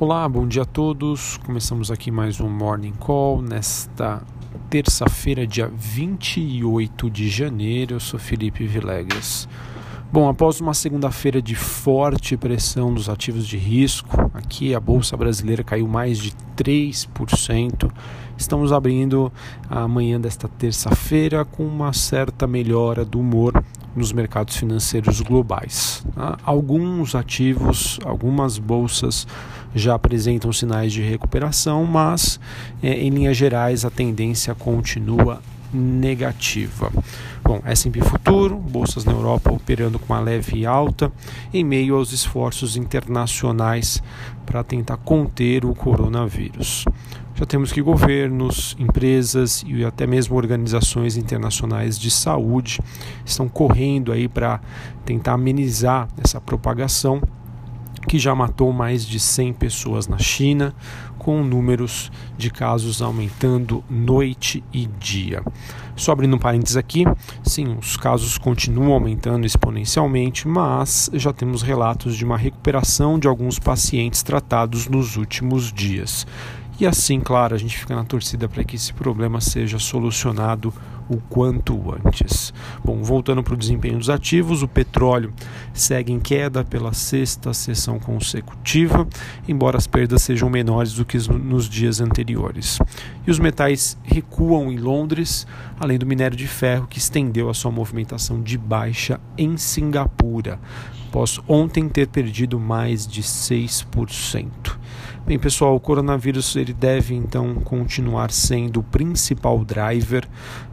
Olá, bom dia a todos. Começamos aqui mais um Morning Call nesta terça-feira, dia 28 de janeiro. Eu sou Felipe Vilegas. Bom, após uma segunda-feira de forte pressão dos ativos de risco, aqui a bolsa brasileira caiu mais de 3%. Estamos abrindo a manhã desta terça-feira com uma certa melhora do humor nos mercados financeiros globais. Tá? Alguns ativos, algumas bolsas já apresentam sinais de recuperação, mas é, em linhas gerais a tendência continua negativa. Bom, S&P Futuro, bolsas na Europa operando com uma leve alta em meio aos esforços internacionais para tentar conter o coronavírus. Já temos que governos, empresas e até mesmo organizações internacionais de saúde estão correndo aí para tentar amenizar essa propagação que já matou mais de 100 pessoas na China, com números de casos aumentando noite e dia. Só abrindo um parênteses aqui, sim, os casos continuam aumentando exponencialmente, mas já temos relatos de uma recuperação de alguns pacientes tratados nos últimos dias. E assim, claro, a gente fica na torcida para que esse problema seja solucionado o quanto antes. Bom, voltando para o desempenho dos ativos, o petróleo segue em queda pela sexta sessão consecutiva, embora as perdas sejam menores do que nos dias anteriores. E os metais recuam em Londres, além do minério de ferro que estendeu a sua movimentação de baixa em Singapura, após ontem ter perdido mais de 6%. Bem, pessoal, o coronavírus ele deve então continuar sendo o principal driver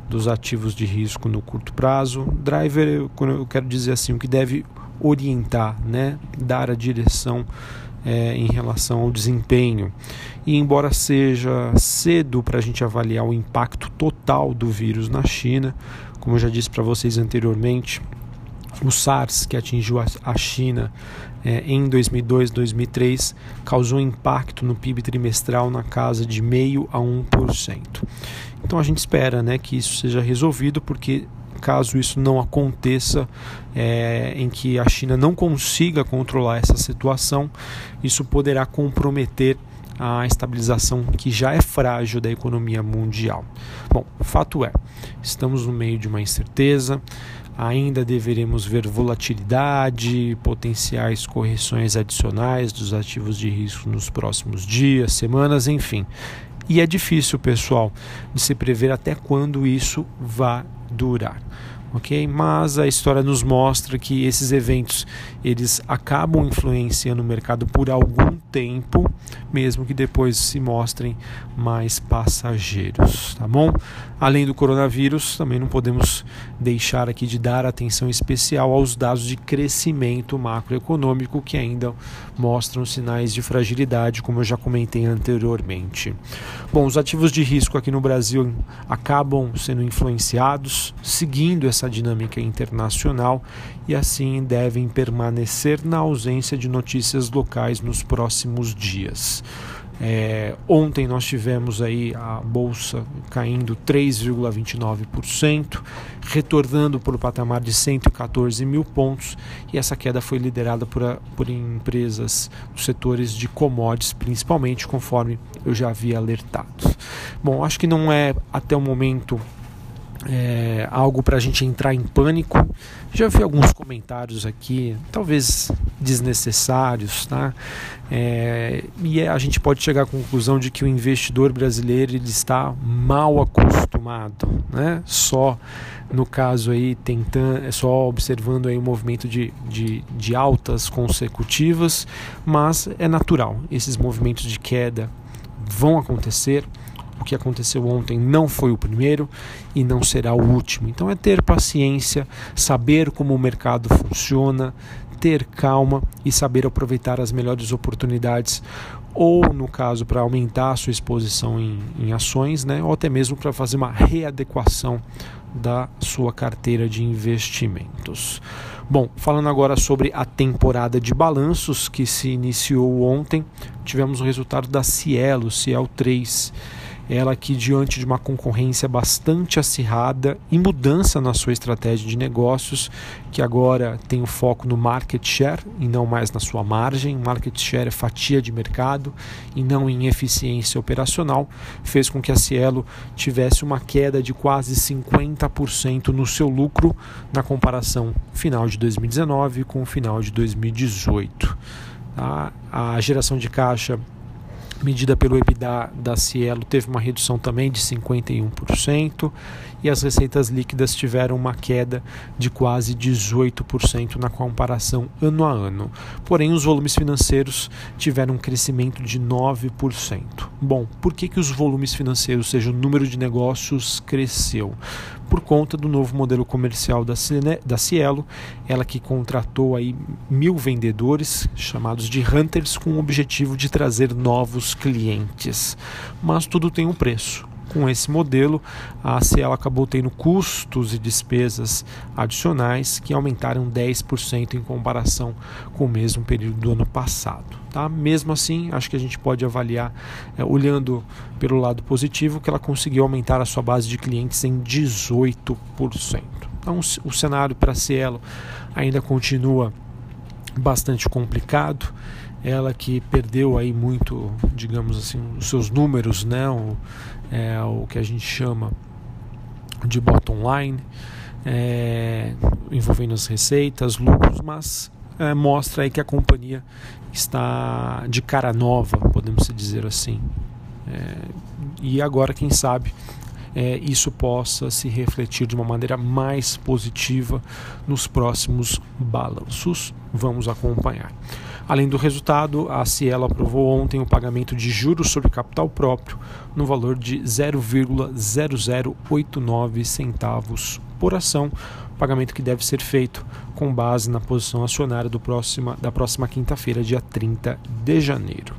dos ativos de risco no curto prazo. Driver, eu quero dizer assim, o que deve orientar, né, dar a direção é, em relação ao desempenho. E embora seja cedo para a gente avaliar o impacto total do vírus na China, como eu já disse para vocês anteriormente, o SARS, que atingiu a China é, em 2002, 2003, causou impacto no PIB trimestral na casa de meio a 1%. Então a gente espera né, que isso seja resolvido, porque caso isso não aconteça, é, em que a China não consiga controlar essa situação, isso poderá comprometer a estabilização que já é frágil da economia mundial. Bom, fato é, estamos no meio de uma incerteza, ainda deveremos ver volatilidade, potenciais correções adicionais dos ativos de risco nos próximos dias, semanas, enfim. E é difícil, pessoal, de se prever até quando isso vai durar ok? Mas a história nos mostra que esses eventos eles acabam influenciando o mercado por algum tempo, mesmo que depois se mostrem mais passageiros, tá bom? Além do coronavírus, também não podemos deixar aqui de dar atenção especial aos dados de crescimento macroeconômico que ainda mostram sinais de fragilidade, como eu já comentei anteriormente. Bom, os ativos de risco aqui no Brasil acabam sendo influenciados, seguindo essa dinâmica internacional e assim devem permanecer na ausência de notícias locais nos próximos dias. É, ontem nós tivemos aí a bolsa caindo 3,29%, retornando para o patamar de 114 mil pontos, e essa queda foi liderada por, a, por empresas dos setores de commodities, principalmente, conforme eu já havia alertado. Bom, acho que não é até o momento é, algo para a gente entrar em pânico. Já vi alguns comentários aqui, talvez desnecessários, tá? É, e é, a gente pode chegar à conclusão de que o investidor brasileiro ele está mal acostumado, né? Só no caso aí tentando, é só observando aí o movimento de, de, de altas consecutivas, mas é natural. Esses movimentos de queda vão acontecer o que aconteceu ontem não foi o primeiro e não será o último. Então é ter paciência, saber como o mercado funciona, ter calma e saber aproveitar as melhores oportunidades ou no caso para aumentar a sua exposição em, em ações, né, ou até mesmo para fazer uma readequação da sua carteira de investimentos. Bom, falando agora sobre a temporada de balanços que se iniciou ontem, tivemos o resultado da Cielo, Ciel 3 ela que diante de uma concorrência bastante acirrada e mudança na sua estratégia de negócios, que agora tem o foco no market share e não mais na sua margem, market share é fatia de mercado e não em eficiência operacional, fez com que a Cielo tivesse uma queda de quase 50% no seu lucro na comparação final de 2019 com o final de 2018. Tá? A geração de caixa medida pelo EBITDA da Cielo teve uma redução também de 51% e as receitas líquidas tiveram uma queda de quase 18% na comparação ano a ano. Porém, os volumes financeiros tiveram um crescimento de 9%. Bom, por que, que os volumes financeiros, ou seja, o número de negócios, cresceu? Por conta do novo modelo comercial da, Cine, da Cielo, ela que contratou aí mil vendedores, chamados de hunters, com o objetivo de trazer novos clientes. Mas tudo tem um preço com esse modelo, a Cielo acabou tendo custos e despesas adicionais que aumentaram 10% em comparação com o mesmo período do ano passado. Tá? Mesmo assim, acho que a gente pode avaliar, é, olhando pelo lado positivo, que ela conseguiu aumentar a sua base de clientes em 18%. Então, o cenário para a Cielo ainda continua bastante complicado ela que perdeu aí muito, digamos assim, os seus números, né, o, é, o que a gente chama de bottom line, é, envolvendo as receitas, lucros, mas é, mostra aí que a companhia está de cara nova, podemos dizer assim. É, e agora, quem sabe, é, isso possa se refletir de uma maneira mais positiva nos próximos balanços. Vamos acompanhar. Além do resultado, a Cielo aprovou ontem o pagamento de juros sobre capital próprio no valor de 0,0089 centavos por ação, pagamento que deve ser feito com base na posição acionária do próxima, da próxima quinta-feira, dia 30 de janeiro.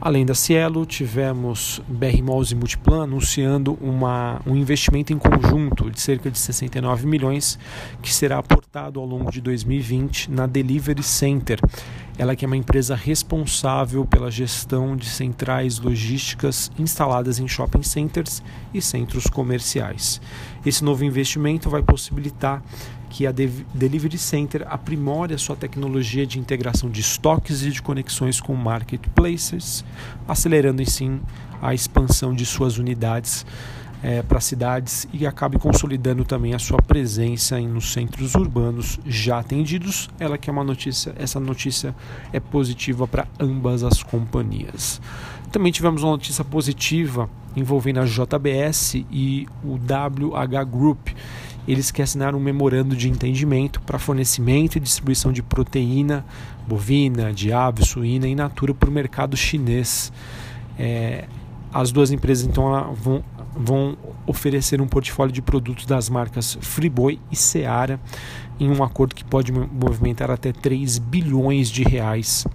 Além da Cielo, tivemos BR Malls e Multiplan anunciando uma, um investimento em conjunto de cerca de 69 milhões que será aportado ao longo de 2020 na Delivery Center. Ela que é uma empresa responsável pela gestão de centrais logísticas instaladas em shopping centers e centros comerciais. Esse novo investimento vai possibilitar que a Delivery Center aprimore a sua tecnologia de integração de estoques e de conexões com marketplaces, acelerando assim a expansão de suas unidades é, para cidades e acabe consolidando também a sua presença em, nos centros urbanos já atendidos. Ela que é uma notícia, essa notícia é positiva para ambas as companhias. Também tivemos uma notícia positiva envolvendo a JBS e o WH Group eles que assinaram um memorando de entendimento para fornecimento e distribuição de proteína bovina, de ave, suína e natura para o mercado chinês. É, as duas empresas então vão, vão oferecer um portfólio de produtos das marcas Friboi e Seara em um acordo que pode movimentar até 3 bilhões de reais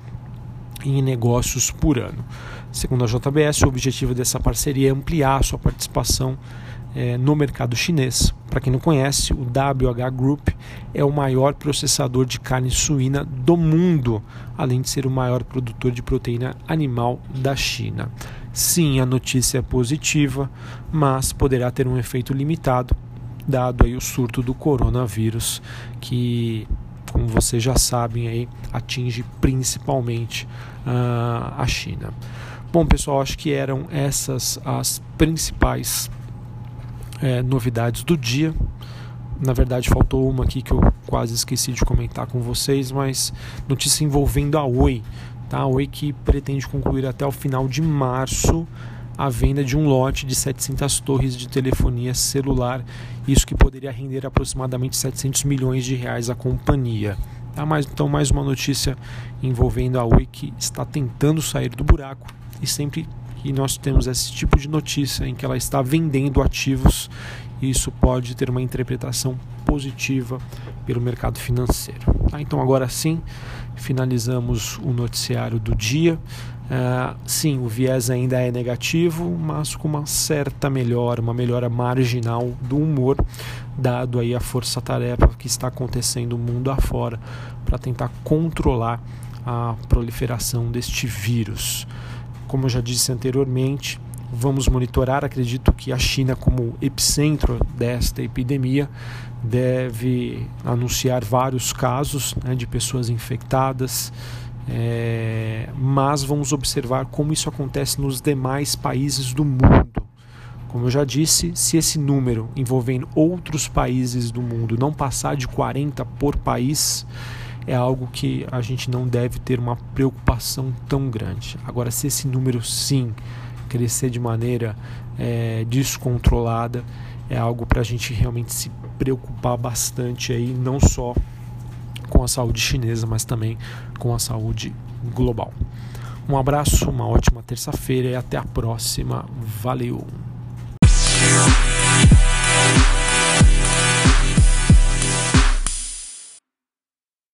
em negócios por ano. Segundo a JBS, o objetivo dessa parceria é ampliar a sua participação é, no mercado chinês. Para quem não conhece, o WH Group é o maior processador de carne suína do mundo, além de ser o maior produtor de proteína animal da China. Sim, a notícia é positiva, mas poderá ter um efeito limitado, dado aí o surto do coronavírus, que, como vocês já sabem, aí, atinge principalmente uh, a China. Bom, pessoal, acho que eram essas as principais é, novidades do dia. Na verdade, faltou uma aqui que eu quase esqueci de comentar com vocês, mas notícia envolvendo a Oi. Tá? A Oi que pretende concluir até o final de março a venda de um lote de 700 torres de telefonia celular, isso que poderia render aproximadamente 700 milhões de reais à companhia. Tá? Mas, então, mais uma notícia envolvendo a Oi que está tentando sair do buraco e sempre que nós temos esse tipo de notícia em que ela está vendendo ativos, isso pode ter uma interpretação positiva pelo mercado financeiro. Tá? Então, agora sim, finalizamos o noticiário do dia. Uh, sim, o viés ainda é negativo, mas com uma certa melhora, uma melhora marginal do humor, dado aí a força-tarefa que está acontecendo mundo afora para tentar controlar a proliferação deste vírus. Como eu já disse anteriormente, vamos monitorar. Acredito que a China, como epicentro desta epidemia, deve anunciar vários casos né, de pessoas infectadas. É, mas vamos observar como isso acontece nos demais países do mundo. Como eu já disse, se esse número envolvendo outros países do mundo não passar de 40 por país, é algo que a gente não deve ter uma preocupação tão grande. Agora, se esse número sim crescer de maneira é, descontrolada, é algo para a gente realmente se preocupar bastante aí, não só com a saúde chinesa, mas também com a saúde global. Um abraço, uma ótima terça-feira e até a próxima. Valeu!